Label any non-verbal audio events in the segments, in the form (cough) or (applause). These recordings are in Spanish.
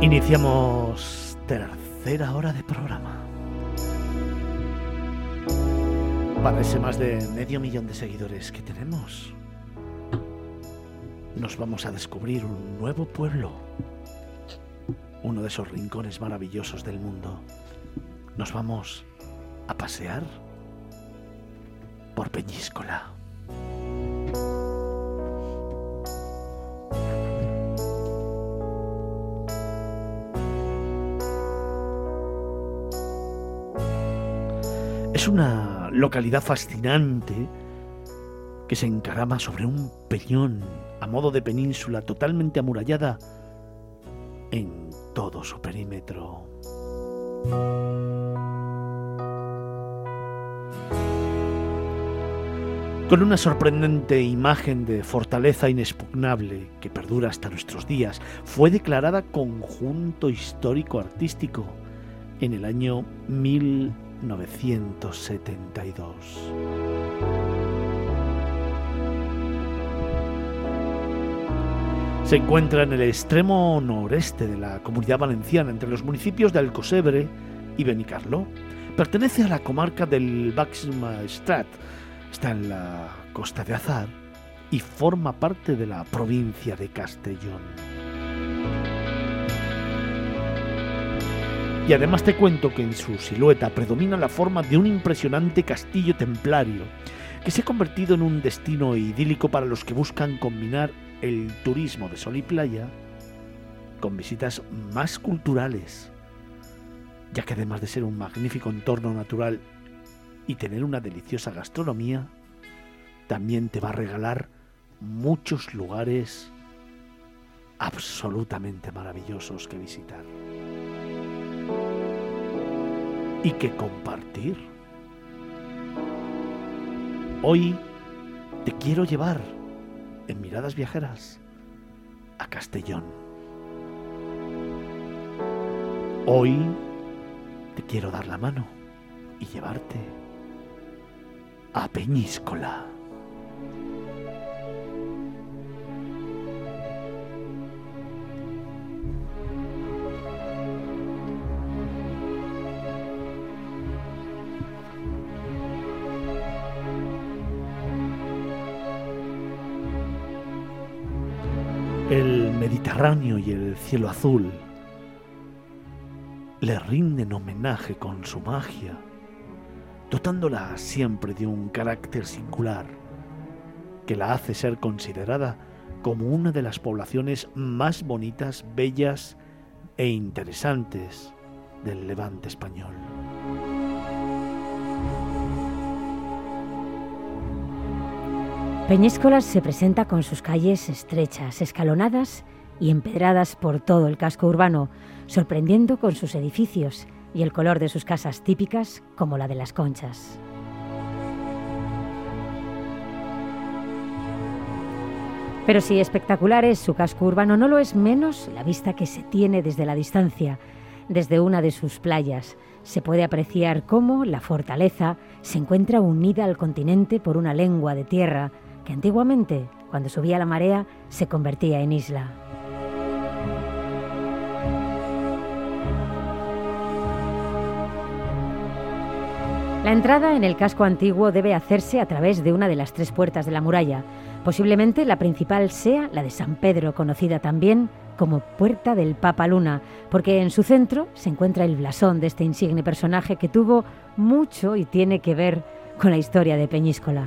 Iniciamos tercera hora de programa. Para ese más de medio millón de seguidores que tenemos, nos vamos a descubrir un nuevo pueblo. Uno de esos rincones maravillosos del mundo. Nos vamos a pasear por Peñíscola. Localidad fascinante que se encarama sobre un peñón a modo de península totalmente amurallada en todo su perímetro. Con una sorprendente imagen de fortaleza inexpugnable que perdura hasta nuestros días, fue declarada conjunto histórico artístico en el año 1000 1972. Se encuentra en el extremo noreste de la comunidad valenciana, entre los municipios de Alcosebre y Benicarló. Pertenece a la comarca del Baix Maestrat, está en la costa de Azar y forma parte de la provincia de Castellón. Y además te cuento que en su silueta predomina la forma de un impresionante castillo templario, que se ha convertido en un destino idílico para los que buscan combinar el turismo de sol y playa con visitas más culturales, ya que además de ser un magnífico entorno natural y tener una deliciosa gastronomía, también te va a regalar muchos lugares absolutamente maravillosos que visitar y que compartir. Hoy te quiero llevar en miradas viajeras a Castellón. Hoy te quiero dar la mano y llevarte a Peñíscola. Mediterráneo y el cielo azul le rinden homenaje con su magia, dotándola siempre de un carácter singular que la hace ser considerada como una de las poblaciones más bonitas, bellas e interesantes del levante español. Peñíscola se presenta con sus calles estrechas, escalonadas y empedradas por todo el casco urbano, sorprendiendo con sus edificios y el color de sus casas típicas como la de las conchas. Pero si espectacular es su casco urbano, no lo es menos la vista que se tiene desde la distancia, desde una de sus playas. Se puede apreciar cómo la fortaleza se encuentra unida al continente por una lengua de tierra, que antiguamente, cuando subía la marea, se convertía en isla. La entrada en el casco antiguo debe hacerse a través de una de las tres puertas de la muralla. Posiblemente la principal sea la de San Pedro, conocida también como Puerta del Papa Luna, porque en su centro se encuentra el blasón de este insigne personaje que tuvo mucho y tiene que ver con la historia de Peñíscola.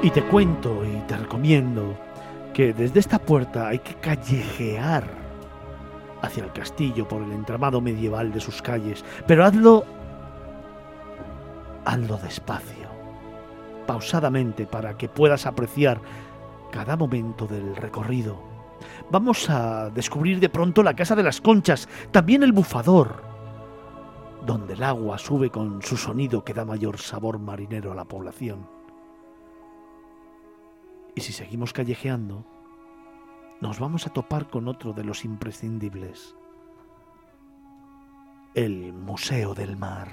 Y te cuento y te recomiendo que desde esta puerta hay que callejear hacia el castillo por el entramado medieval de sus calles, pero hazlo hazlo despacio, pausadamente para que puedas apreciar cada momento del recorrido. Vamos a descubrir de pronto la casa de las conchas, también el bufador, donde el agua sube con su sonido que da mayor sabor marinero a la población. Y si seguimos callejeando, nos vamos a topar con otro de los imprescindibles, el Museo del Mar.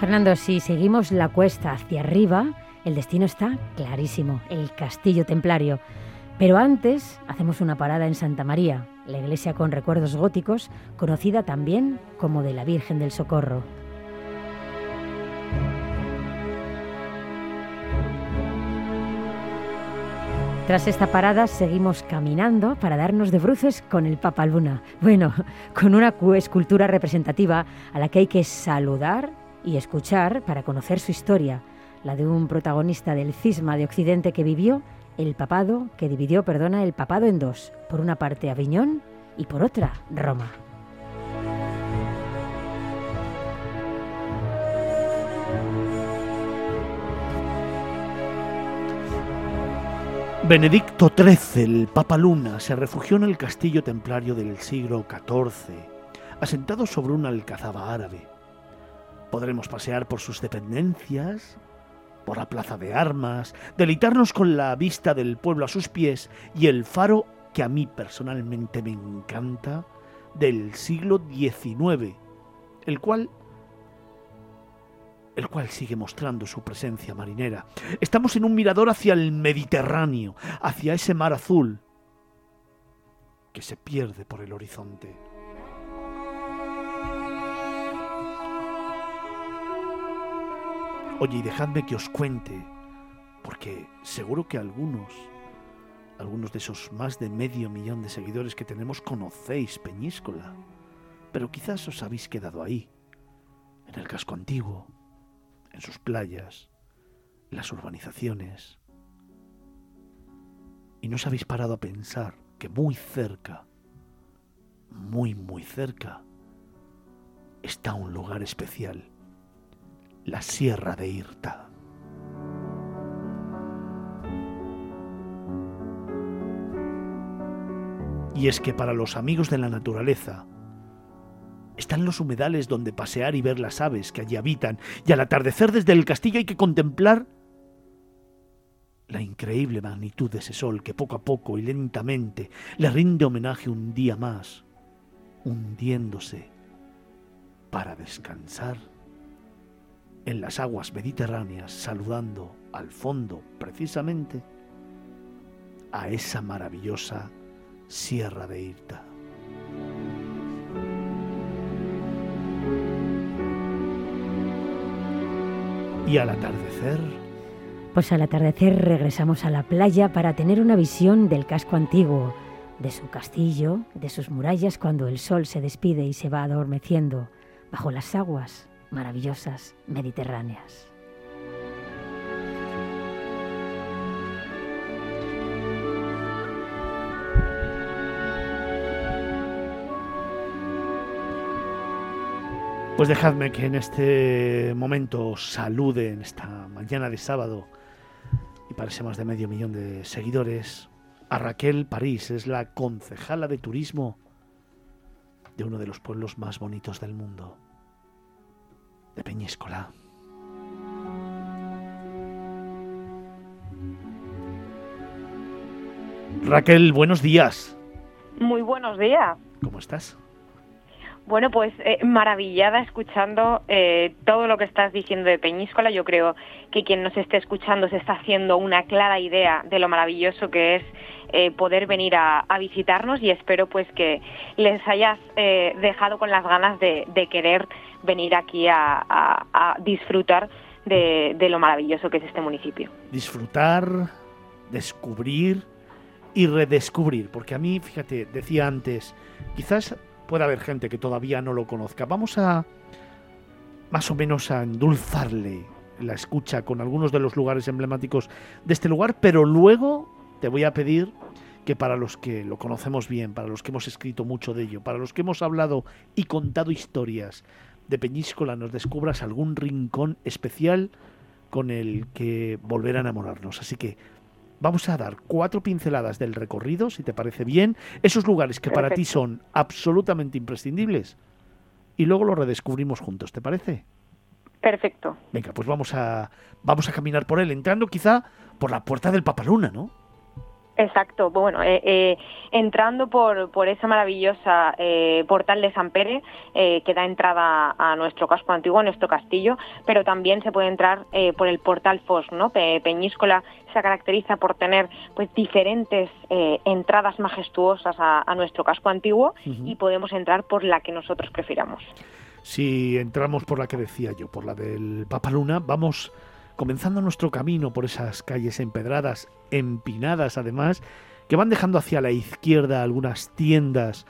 Fernando, si seguimos la cuesta hacia arriba, el destino está clarísimo, el Castillo Templario. Pero antes hacemos una parada en Santa María, la iglesia con recuerdos góticos, conocida también como de la Virgen del Socorro. Tras esta parada seguimos caminando para darnos de bruces con el Papa Luna. Bueno, (laughs) con una escultura representativa a la que hay que saludar y escuchar para conocer su historia, la de un protagonista del cisma de Occidente que vivió el papado, que dividió, perdona, el papado en dos, por una parte Aviñón y por otra Roma. Benedicto XIII, el Papa Luna, se refugió en el castillo templario del siglo XIV, asentado sobre una alcazaba árabe. Podremos pasear por sus dependencias, por la plaza de armas, deleitarnos con la vista del pueblo a sus pies y el faro que a mí personalmente me encanta del siglo XIX, el cual el cual sigue mostrando su presencia marinera. Estamos en un mirador hacia el Mediterráneo, hacia ese mar azul que se pierde por el horizonte. Oye, y dejadme que os cuente, porque seguro que algunos, algunos de esos más de medio millón de seguidores que tenemos conocéis Peñíscola, pero quizás os habéis quedado ahí, en el casco antiguo, en sus playas, las urbanizaciones. Y no os habéis parado a pensar que muy cerca, muy, muy cerca, está un lugar especial, la Sierra de Irta. Y es que para los amigos de la naturaleza, están los humedales donde pasear y ver las aves que allí habitan, y al atardecer desde el castillo hay que contemplar la increíble magnitud de ese sol que poco a poco y lentamente le rinde homenaje un día más, hundiéndose para descansar en las aguas mediterráneas, saludando al fondo precisamente a esa maravillosa Sierra de Irta. ¿Y al atardecer? Pues al atardecer regresamos a la playa para tener una visión del casco antiguo, de su castillo, de sus murallas cuando el sol se despide y se va adormeciendo bajo las aguas maravillosas mediterráneas. Pues dejadme que en este momento salude en esta mañana de sábado y parece más de medio millón de seguidores a Raquel París, es la concejala de turismo de uno de los pueblos más bonitos del mundo, de Peñíscola. Raquel, buenos días. Muy buenos días. ¿Cómo estás? Bueno, pues eh, maravillada escuchando eh, todo lo que estás diciendo de Peñíscola. Yo creo que quien nos esté escuchando se está haciendo una clara idea de lo maravilloso que es eh, poder venir a, visitarnos y espero pues que les hayas dejado con las ganas de, querer venir aquí a, disfrutar de, de lo maravilloso que es este municipio. Disfrutar, descubrir y redescubrir, porque a mí, fíjate, decía antes, quizás puede haber gente que todavía no lo conozca. Vamos a más o menos a endulzarle la escucha con algunos de los lugares emblemáticos de este lugar, pero luego te voy a pedir que para los que lo conocemos bien, para los que hemos escrito mucho de ello, para los que hemos hablado y contado historias de Peñíscola, nos descubras algún rincón especial con el que volver a enamorarnos. Así que vamos a dar cuatro pinceladas del recorrido, si te parece bien, esos lugares que para ti son absolutamente imprescindibles, y luego lo redescubrimos juntos, ¿te parece? Perfecto. Venga, pues vamos a, vamos a caminar por él, entrando quizá por la puerta del Papaluna, ¿no? Exacto, bueno, eh, eh, entrando por, por esa maravillosa eh, portal de San Pere, que da entrada a nuestro casco antiguo, a nuestro castillo, pero también se puede entrar por el portal Fos, ¿no? Peñíscola se caracteriza por tener pues diferentes entradas majestuosas a, nuestro casco antiguo y podemos entrar por la que nosotros prefiramos. Si entramos por la que decía yo, por la del Papaluna, vamos comenzando nuestro camino por esas calles empedradas, empinadas además, que van dejando hacia la izquierda algunas tiendas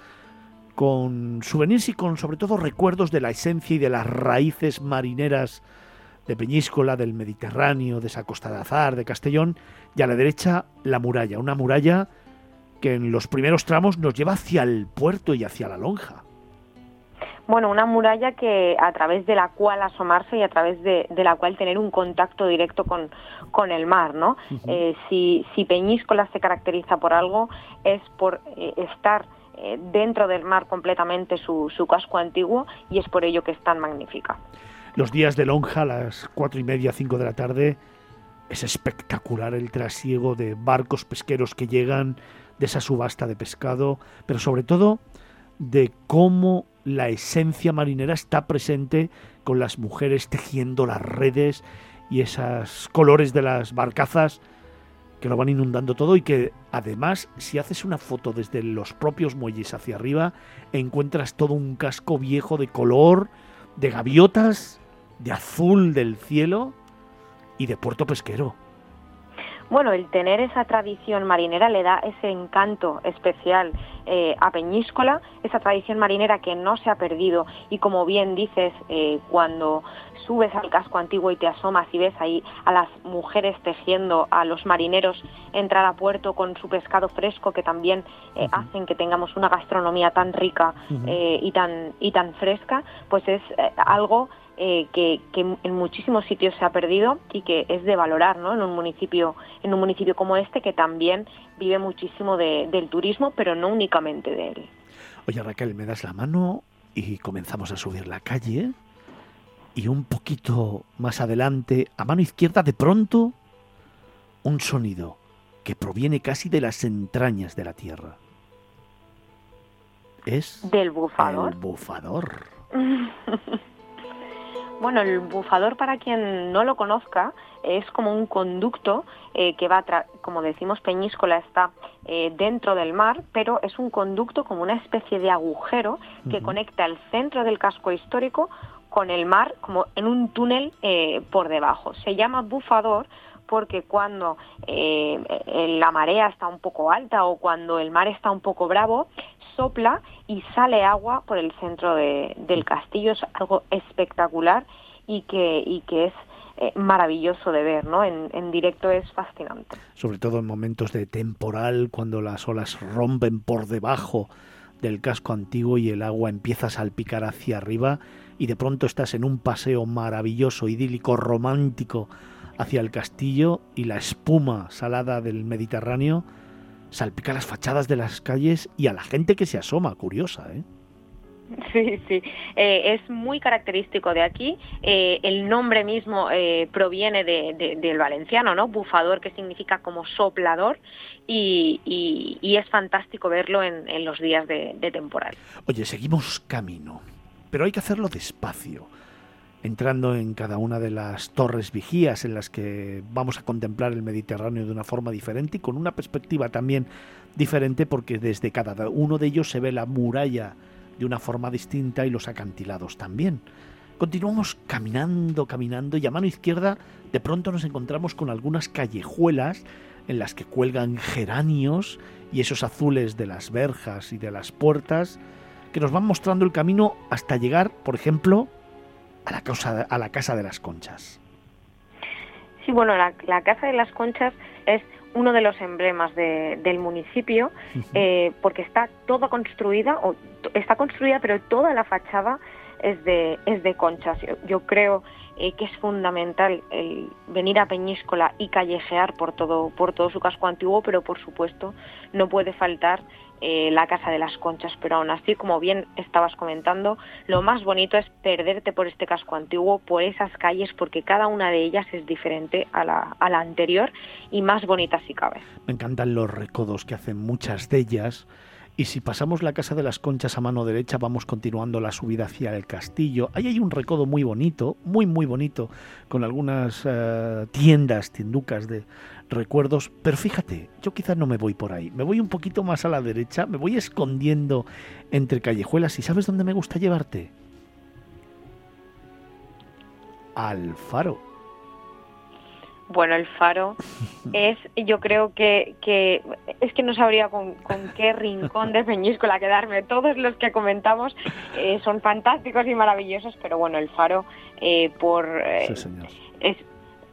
con souvenirs y con sobre todo recuerdos de la esencia y de las raíces marineras de Peñíscola, del Mediterráneo, de esa costa de Azar, de Castellón, y a la derecha la muralla, una muralla que en los primeros tramos nos lleva hacia el puerto y hacia la lonja. Bueno, una muralla que a través de la cual asomarse y a través de, la cual tener un contacto directo con, con el mar, ¿no? Eh, si, si, Peñíscola se caracteriza por algo es por eh, estar eh, dentro del mar completamente su, su casco antiguo y es por ello que es tan magnífica. Los días de lonja a las cuatro y media, cinco de la tarde, es espectacular el trasiego de barcos pesqueros que llegan de esa subasta de pescado, pero sobre todo de cómo la esencia marinera está presente con las mujeres tejiendo las redes y esos colores de las barcazas que lo van inundando todo y que además si haces una foto desde los propios muelles hacia arriba encuentras todo un casco viejo de color, de gaviotas, de azul del cielo y de puerto pesquero. Bueno, el tener esa tradición marinera le da ese encanto especial eh, a Peñíscola, esa tradición marinera que no se ha perdido. Y como bien dices, eh, cuando subes al casco antiguo y te asomas y ves ahí a las mujeres tejiendo, a los marineros entrar a puerto con su pescado fresco que también eh, hacen que tengamos una gastronomía tan rica y, tan, y tan fresca, pues es algo eh, que, en muchísimos sitios se ha perdido y que es de valorar ¿no? en un municipio en un municipio como este que también vive muchísimo del turismo pero no únicamente de él. Oye Raquel me das la mano y comenzamos a subir la calle y un poquito más adelante a mano izquierda de pronto un sonido que proviene casi de las entrañas de la tierra. Es del bufador el bufador (laughs) Bueno, el bufador, para quien no lo conozca, es como un conducto eh, que va, como decimos, Peñíscola está eh, dentro del mar, pero es un conducto como una especie de agujero que conecta el centro del casco histórico con el mar, como en un túnel eh, por debajo. Se llama bufador porque cuando la marea está un poco alta o cuando el mar está un poco bravo, sopla y sale agua por el centro del castillo. Es algo espectacular y que, y que es eh, maravilloso de ver, ¿no? En, directo es fascinante. Sobre todo en momentos de temporal, cuando las olas rompen por debajo del casco antiguo y el agua empieza a salpicar hacia arriba y de pronto estás en un paseo maravilloso, idílico, romántico hacia el castillo y la espuma salada del Mediterráneo salpica las fachadas de las calles y a la gente que se asoma, curiosa, ¿eh? Sí, sí, eh, es muy característico de aquí. Eh, el nombre mismo eh, proviene del valenciano, ¿no? Bufador, que significa como soplador, y, es fantástico verlo en, los días de temporal. Oye, seguimos camino, pero hay que hacerlo despacio entrando en cada una de las torres vigías en las que vamos a contemplar el Mediterráneo de una forma diferente y con una perspectiva también diferente porque desde cada uno de ellos se ve la muralla de una forma distinta y los acantilados también. Continuamos caminando, caminando y a mano izquierda de pronto nos encontramos con algunas callejuelas en las que cuelgan geranios y esos azules de las verjas y de las puertas que nos van mostrando el camino hasta llegar, por ejemplo, a la, casa, a la Casa de las Conchas. Sí, bueno, la, Casa de las Conchas es uno de los emblemas del municipio eh, porque está toda construida, o, está construida pero toda la fachada es de, es de conchas. Yo, creo eh, que es fundamental el venir a Peñíscola y callejear por todo, por todo su casco antiguo, pero por supuesto no puede faltar eh, la Casa de las Conchas, pero aún así, como bien estabas comentando, lo más bonito es perderte por este casco antiguo, por esas calles, porque cada una de ellas es diferente a la, anterior y más bonita si cabe. Me encantan los recodos que hacen muchas de ellas. Y si pasamos la Casa de las Conchas a mano derecha, vamos continuando la subida hacia el castillo. Ahí hay un recodo muy bonito, muy, muy bonito, con algunas eh, tiendas, tienducas de, recuerdos, pero fíjate, yo quizás no me voy por ahí, me voy un poquito más a la derecha, me voy escondiendo entre callejuelas y ¿sabes dónde me gusta llevarte? Al faro. Bueno, el faro (laughs) es, yo creo que, que es que no sabría con, qué rincón de Peñíscola quedarme. Todos los que comentamos eh, son fantásticos y maravillosos, pero bueno, el faro eh, por eh, es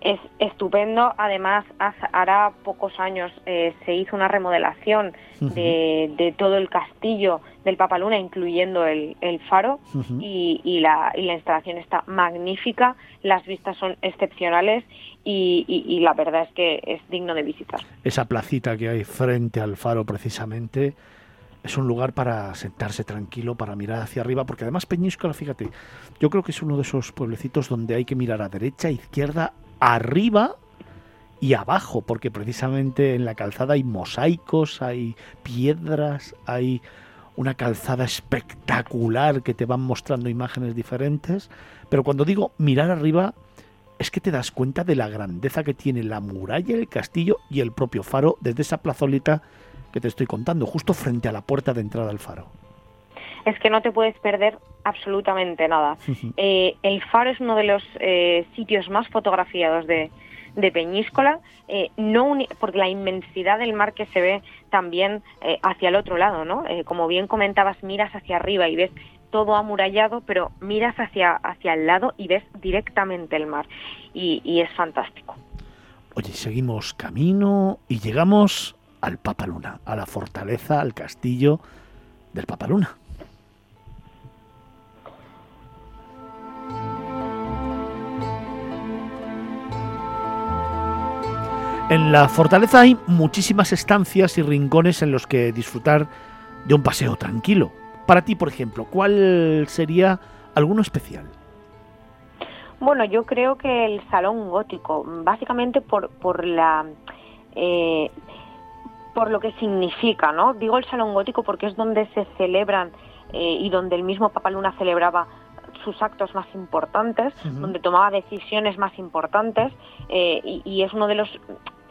es estupendo. Además, hará pocos años eh, se hizo una remodelación de, todo el castillo del Papaluna, incluyendo el, faro, y, la, instalación está magnífica, las vistas son excepcionales y, la verdad es que es digno de visitar. Esa placita que hay frente al faro, precisamente. Es un lugar para sentarse tranquilo, para mirar hacia arriba, porque además Peñíscola, fíjate, yo creo que es uno de esos pueblecitos donde hay que mirar a derecha, izquierda, arriba y abajo, porque precisamente en la calzada hay mosaicos, hay piedras, hay una calzada espectacular que te van mostrando imágenes diferentes, pero cuando digo mirar arriba es que te das cuenta de la grandeza que tiene la muralla, el castillo y el propio faro desde esa plazolita que te estoy contando, justo frente a la puerta de entrada al faro es que no te puedes perder absolutamente nada. (laughs) Eh, el faro es uno de los eh, sitios más fotografiados de, Peñíscola, eh, no porque la inmensidad del mar que se ve también hacia el otro lado, ¿no? como bien comentabas, miras hacia arriba y ves todo amurallado, pero miras hacia, hacia el lado y ves directamente el mar. Y, y es fantástico. Oye, seguimos camino y llegamos al Papaluna, a la fortaleza, al castillo del Papaluna. En la fortaleza hay muchísimas estancias y rincones en los que disfrutar de un paseo tranquilo. Para ti, por ejemplo, ¿cuál sería alguno especial? Bueno, yo creo que el salón gótico, básicamente por, por la eh, por lo que significa, ¿no? Digo el salón gótico porque es donde se celebran eh, y donde el mismo Papa Luna celebraba sus actos más importantes, donde tomaba decisiones más importantes eh, y, es uno de los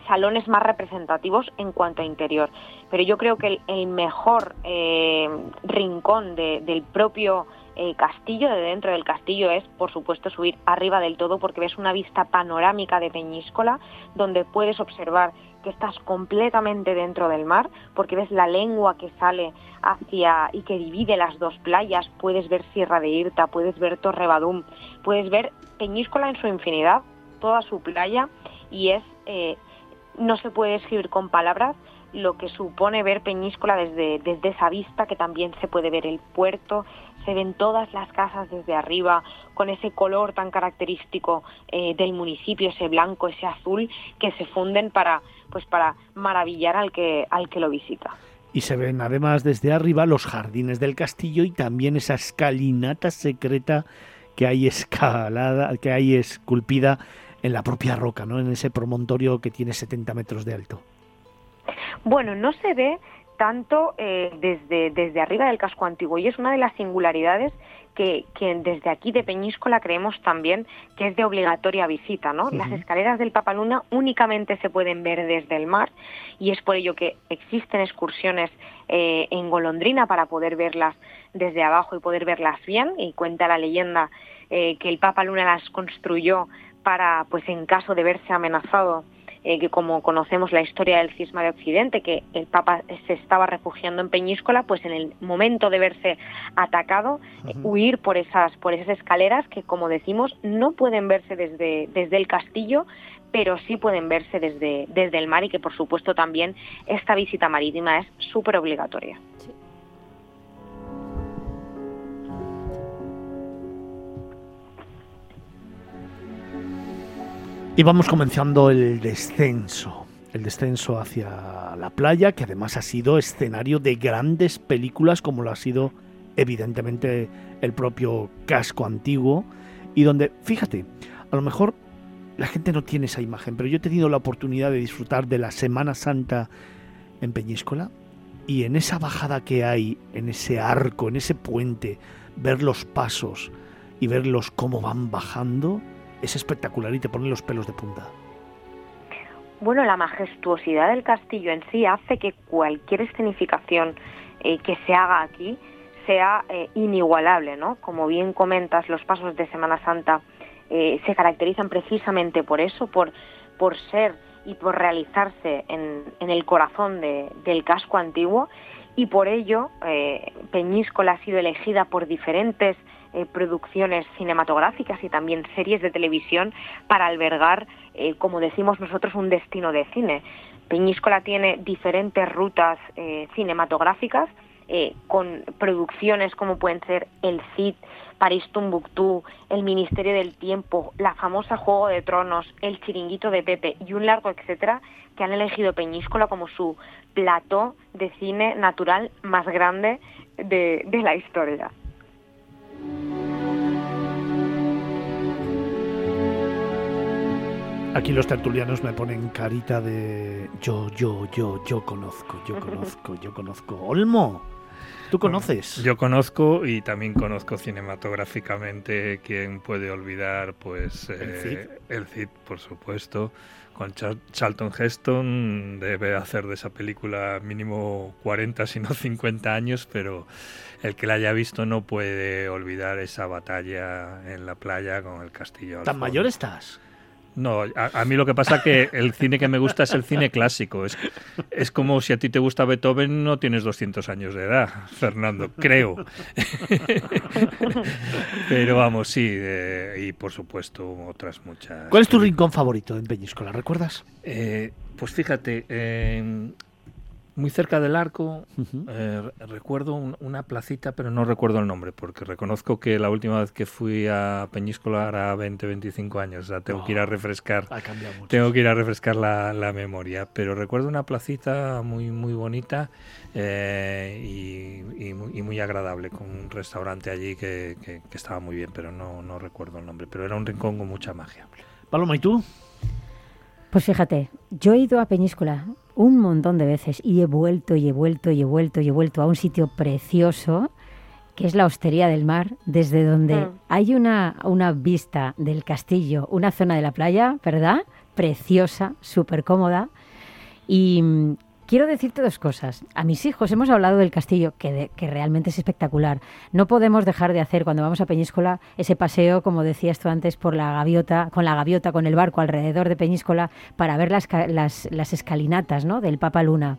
salones más representativos en cuanto a interior. Pero yo creo que el, mejor eh, rincón del propio eh, castillo, de dentro del castillo, es por supuesto subir arriba del todo porque ves una vista panorámica de Peñíscola donde puedes observar que estás completamente dentro del mar porque ves la lengua que sale hacia y que divide las dos playas, puedes ver Sierra de Irta, puedes ver Torrebadum, puedes ver Peñíscola en su infinidad, toda su playa y es eh, no se puede escribir con palabras lo que supone ver Peñíscola desde, desde esa vista, que también se puede ver el puerto, se ven todas las casas desde arriba, con ese color tan característico eh, del municipio, ese blanco, ese azul, que se funden para, pues para maravillar al que, al que lo visita. Y se ven además desde arriba los jardines del castillo y también esa escalinata secreta que hay escalada, que hay esculpida en la propia roca, ¿no? En ese promontorio que tiene 70 metros de alto. Bueno, no se ve tanto eh, desde, desde arriba del casco antiguo y es una de las singularidades que, que, desde aquí de Peñíscola creemos también que es de obligatoria visita. ¿no? Las escaleras del Papaluna únicamente se pueden ver desde el mar y es por ello que existen excursiones eh, en golondrina para poder verlas desde abajo y poder verlas bien y cuenta la leyenda eh, que el Papaluna las construyó para, pues en caso de verse amenazado, eh, que como conocemos la historia del cisma de Occidente, que el Papa se estaba refugiando en Peñíscola, pues en el momento de verse atacado, eh, huir por esas, por esas escaleras que, como decimos, no pueden verse desde, desde el castillo, pero sí pueden verse desde, desde el mar y que, por supuesto, también esta visita marítima es súper obligatoria. Y vamos comenzando el descenso, el descenso hacia la playa, que además ha sido escenario de grandes películas como lo ha sido evidentemente el propio casco antiguo, y donde, fíjate, a lo mejor la gente no tiene esa imagen, pero yo he tenido la oportunidad de disfrutar de la Semana Santa en Peñíscola, y en esa bajada que hay, en ese arco, en ese puente, ver los pasos y verlos cómo van bajando, es espectacular y te pone los pelos de punta. Bueno, la majestuosidad del castillo en sí hace que cualquier escenificación eh, que se haga aquí sea eh, inigualable, ¿no? Como bien comentas, los pasos de Semana Santa eh, se caracterizan precisamente por eso, por, por ser y por realizarse en, el corazón del casco antiguo y por ello Peñíscola ha sido elegida por diferentes eh, producciones cinematográficas y también series de televisión para albergar, eh, como decimos nosotros, un destino de cine. Peñíscola tiene diferentes rutas eh, cinematográficas con producciones como pueden ser El Cid, París Tumbuctú, El Ministerio del Tiempo, la famosa Juego de Tronos, El Chiringuito de Pepe y un largo etcétera que han elegido Peñíscola como su plató de cine natural más grande de la historia. Aquí los tertulianos me ponen carita de yo, yo, yo, yo conozco, yo conozco, yo conozco. Olmo, ¿tú conoces? Yo conozco y también conozco cinematográficamente. ¿Quién puede olvidar? Pues el Cid, eh, el Cid por supuesto. Con Charlton Heston debe hacer de esa película mínimo 40, si no 50 años, pero el que la haya visto no puede olvidar esa batalla en la playa con el castillo. ¿Tan mayor estás? No, a, mí lo que pasa es que el cine que me gusta es el cine clásico. Es, es como si a ti te gusta Beethoven, no tienes 200 años de edad, Fernando, creo. (laughs) Pero vamos, sí, y por supuesto otras muchas. ¿Cuál es tu rincón favorito en Peñíscola? ¿Recuerdas? Eh, pues fíjate, eh, muy cerca del arco, eh, recuerdo una placita, pero no recuerdo el nombre, porque reconozco que la última vez que fui a Peñíscola era 20, 25 años, o sea, tengo que ir a refrescar, tengo que ir a refrescar la, memoria, pero recuerdo una placita muy, muy bonita eh, y, muy, agradable, con un restaurante allí que, que, estaba muy bien, pero no, no recuerdo el nombre, pero era un rincón con mucha magia. Paloma, ¿y tú? Pues fíjate, yo he ido a Peñíscola un montón de veces y he vuelto y he vuelto y he vuelto y he vuelto a un sitio precioso que es la Hostería del Mar, desde donde mm. hay una, una vista del castillo, una zona de la playa, ¿verdad? Preciosa, súper cómoda. Y, Quiero decirte dos cosas. A mis hijos hemos hablado del castillo, que, realmente es espectacular. No podemos dejar de hacer cuando vamos a Peñíscola ese paseo, como decías tú antes, por la gaviota, con la gaviota, con el barco alrededor de Peñíscola, para ver las, las, las escalinatas ¿no? del Papa Luna.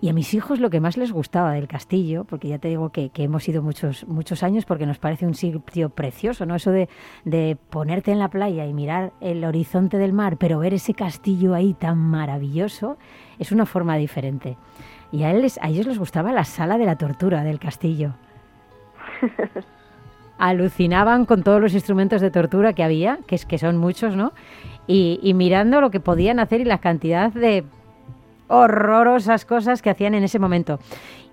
Y a mis hijos lo que más les gustaba del castillo, porque ya te digo que, hemos ido muchos, muchos años porque nos parece un sitio precioso, ¿no? Eso de, de, ponerte en la playa y mirar el horizonte del mar, pero ver ese castillo ahí tan maravilloso, es una forma diferente. Y a, él a ellos les gustaba la sala de la tortura del castillo. (laughs) Alucinaban con todos los instrumentos de tortura que había, que, es, que son muchos, ¿no? Y, y mirando lo que podían hacer y la cantidad de horrorosas cosas que hacían en ese momento.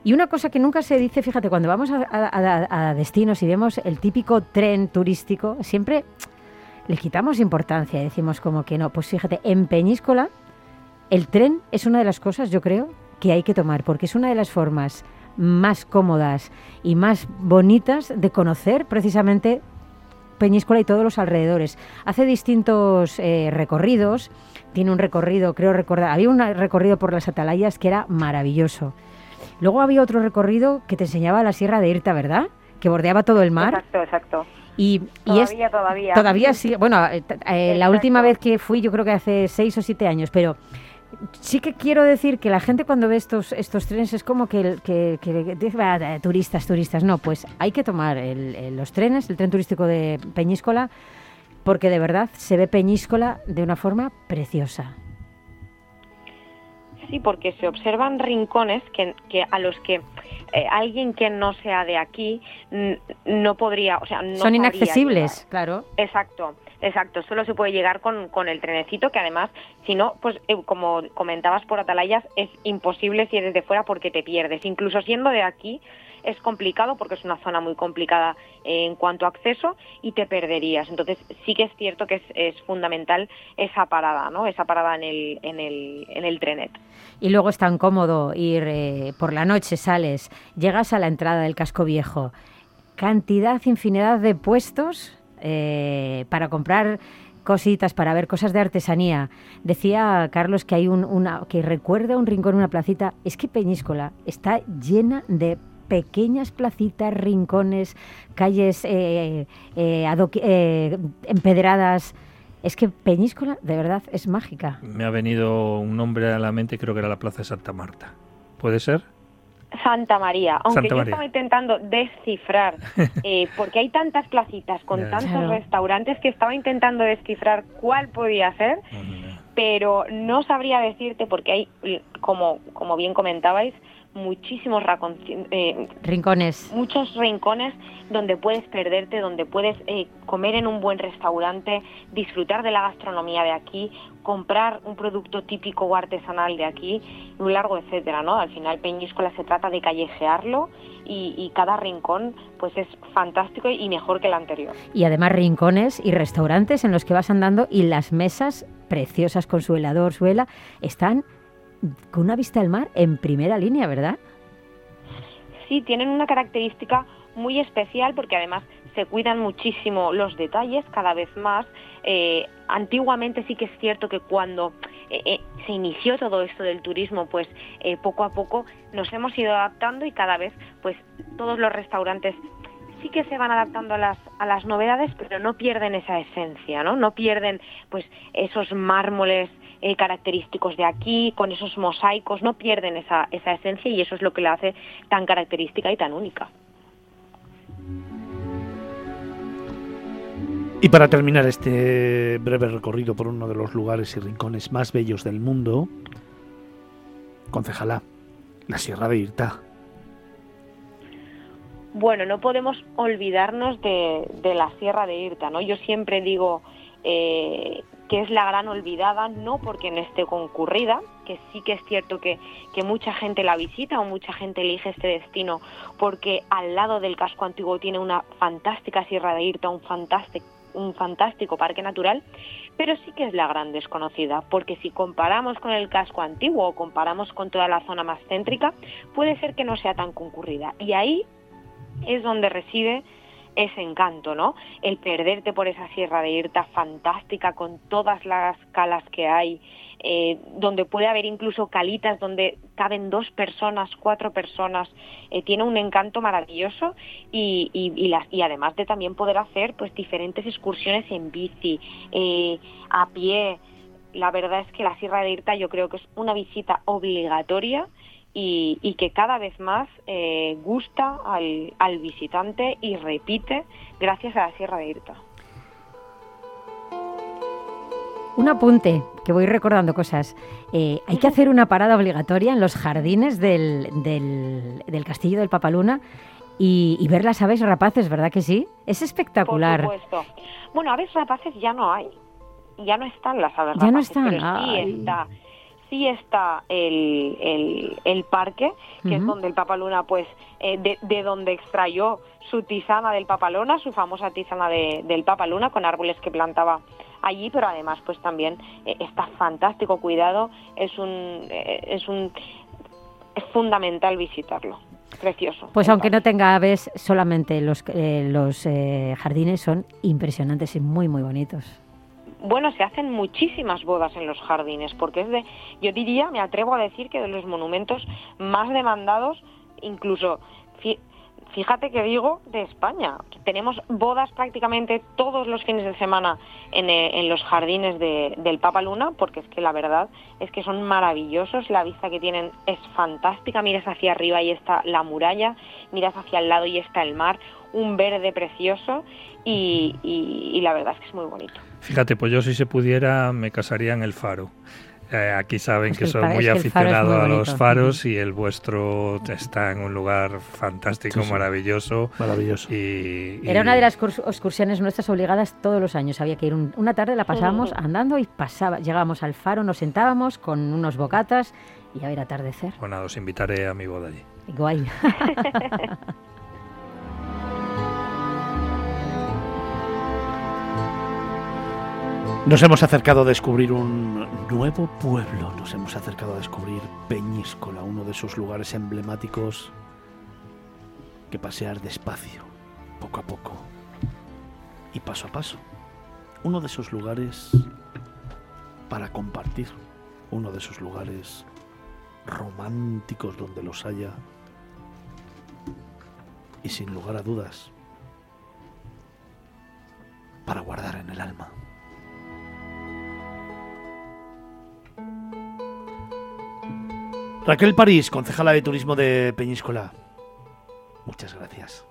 Y una cosa que nunca se dice, fíjate, cuando vamos a, destinos y vemos el típico tren turístico, siempre le quitamos importancia y decimos como que no. Pues fíjate, en Peñíscola el tren es una de las cosas, yo creo, que hay que tomar, porque es una de las formas más cómodas y más bonitas de conocer precisamente Peñíscola y todos los alrededores. Hace distintos eh, recorridos tiene un recorrido, creo recordar, había un recorrido por las atalayas que era maravilloso. Luego había otro recorrido que te enseñaba la Sierra de Irta, ¿verdad? Que bordeaba todo el mar. Exacto, exacto. Y, todavía, todavía. Todavía sí. Bueno, eh, eh, la última vez que fui, yo creo que hace seis o siete años, pero sí que quiero decir que la gente cuando ve estos, estos trenes es como que, que, que dice, turistas, turistas. No, pues hay que tomar los trenes, el tren turístico de Peñíscola, porque de verdad se ve Peñíscola de una forma preciosa. Sí, porque se observan rincones que, a los que eh, alguien que no sea de aquí no podría, o sea, no son inaccesibles, claro. Exacto. Exacto, solo se puede llegar con, con el trenecito, que además, si no, pues eh, como comentabas por Atalayas, es imposible si eres de fuera porque te pierdes. Incluso siendo de aquí, es complicado porque es una zona muy complicada en cuanto a acceso y te perderías. Entonces sí que es cierto que es, fundamental esa parada, ¿no? Esa parada en el, en el, en el trenet. Y luego es tan cómodo ir eh, por la noche, sales, llegas a la entrada del casco viejo, cantidad, infinidad de puestos eh, para comprar cositas, para ver cosas de artesanía. Decía Carlos que hay un, una, que recuerda un rincón, una placita. Es que Peñíscola está llena de pequeñas placitas, rincones, calles eh, eh, empedradas. Es que Peñíscola de verdad es mágica. Me ha venido un nombre a la mente, creo que era la Plaza de Santa Marta. ¿Puede ser? Santa María, aunque yo estaba intentando descifrar, (laughs) eh, porque hay tantas placitas con tantos restaurantes que estaba intentando descifrar cuál podía ser, pero no sabría decirte porque hay, como, como bien comentabais, muchísimos eh, rincones. Muchos rincones donde puedes perderte, donde puedes eh, comer en un buen restaurante, disfrutar de la gastronomía de aquí, comprar un producto típico o artesanal de aquí, un largo etcétera, ¿no? Al final Peñíscola se trata de callejearlo y, y, cada rincón pues es fantástico y mejor que el anterior. Y además rincones y restaurantes en los que vas andando y las mesas preciosas con su helador, su están con una vista al mar en primera línea, ¿verdad? Sí, tienen una característica muy especial porque además se cuidan muchísimo los detalles cada vez más. Eh, antiguamente sí que es cierto que cuando eh, eh, se inició todo esto del turismo, pues poco a poco nos hemos ido adaptando y cada vez pues todos los restaurantes sí que se van adaptando a las, a las novedades, pero no pierden esa esencia, ¿no? No pierden pues esos mármoles eh, característicos de aquí, con esos mosaicos, no pierden esa, esa esencia y eso es lo que la hace tan característica y tan única. Y para terminar este breve recorrido por uno de los lugares y rincones más bellos del mundo, concejalá, la Sierra de Irta. Bueno, no podemos olvidarnos de, de la Sierra de Irta, ¿no? Yo siempre digo eh, que es la gran olvidada, no porque no esté concurrida, que sí que es cierto que, que, mucha gente la visita o mucha gente elige este destino porque al lado del casco antiguo tiene una fantástica Sierra de Irta, un fantástico, un fantástico parque natural, pero sí que es la gran desconocida, porque si comparamos con el casco antiguo o comparamos con toda la zona más céntrica, puede ser que no sea tan concurrida. Y ahí es donde reside ese encanto, ¿no? El perderte por esa sierra de Irta fantástica con todas las calas que hay, eh, donde puede haber incluso calitas donde caben dos personas, cuatro personas, eh, tiene un encanto maravilloso y, y, las, y además de también poder hacer pues diferentes excursiones en bici, eh, a pie. La verdad es que la Sierra de Irta yo creo que es una visita obligatoria y, que cada vez más eh, gusta al, visitante y repite gracias a la Sierra de Irta. Un apunte, que voy recordando cosas. Eh, hay que hacer una parada obligatoria en los jardines del, del, castillo del Papaluna y, y, ver las aves rapaces, ¿verdad que sí? Es espectacular. Por supuesto. Bueno, aves rapaces ya no hay. Ya no están las aves rapaces. Ya no están. Pero sí está sí está el, el, parque, que es donde el Papaluna, pues, eh, de, de, donde extrayó su tisana del Papaluna, su famosa tisana de, del Papaluna, con árboles que plantaba allí, pero además, pues también eh, está fantástico cuidado, es un, eh, es un, es fundamental visitarlo. Precioso. Pues aunque no tenga aves, solamente los, los jardines son impresionantes y muy, muy bonitos bueno, se hacen muchísimas bodas en los jardines, porque es de, yo diría, me atrevo a decir que de los monumentos más demandados, incluso, fíjate que digo, de España. Tenemos bodas prácticamente todos los fines de semana en, eh, los jardines del Papa Luna, porque es que la verdad es que son maravillosos, la vista que tienen es fantástica, miras hacia arriba y está la muralla, miras hacia el lado y está el mar, un verde precioso y, y la verdad es que es muy bonito. Fíjate, pues yo si se pudiera me casaría en el faro. Eh, aquí saben que, soy muy aficionado a los faros y el vuestro está en un lugar fantástico, maravilloso. Maravilloso. Y, Era una de las excursiones nuestras obligadas todos los años. Había que ir una tarde, la pasábamos andando y pasaba, llegábamos al faro, nos sentábamos con unos bocatas y a ver atardecer. Bueno, os invitaré a mi boda allí. Guay. (laughs) Nos hemos acercado a descubrir un nuevo pueblo, nos hemos acercado a descubrir Peñíscola, uno de esos lugares emblemáticos que pasear despacio, poco a poco y paso a paso. Uno de esos lugares para compartir, uno de esos lugares románticos donde los haya y sin lugar a dudas para guardar en el alma. Raquel París, concejala de turismo de Peñíscola. Muchas gracias.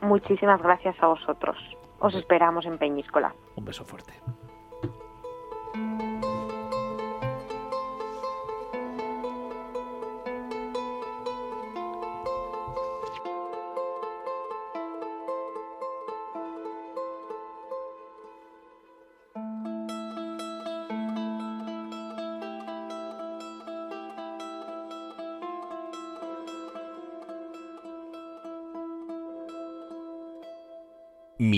Muchísimas gracias a vosotros. Os esperamos en Peñíscola. Un beso fuerte.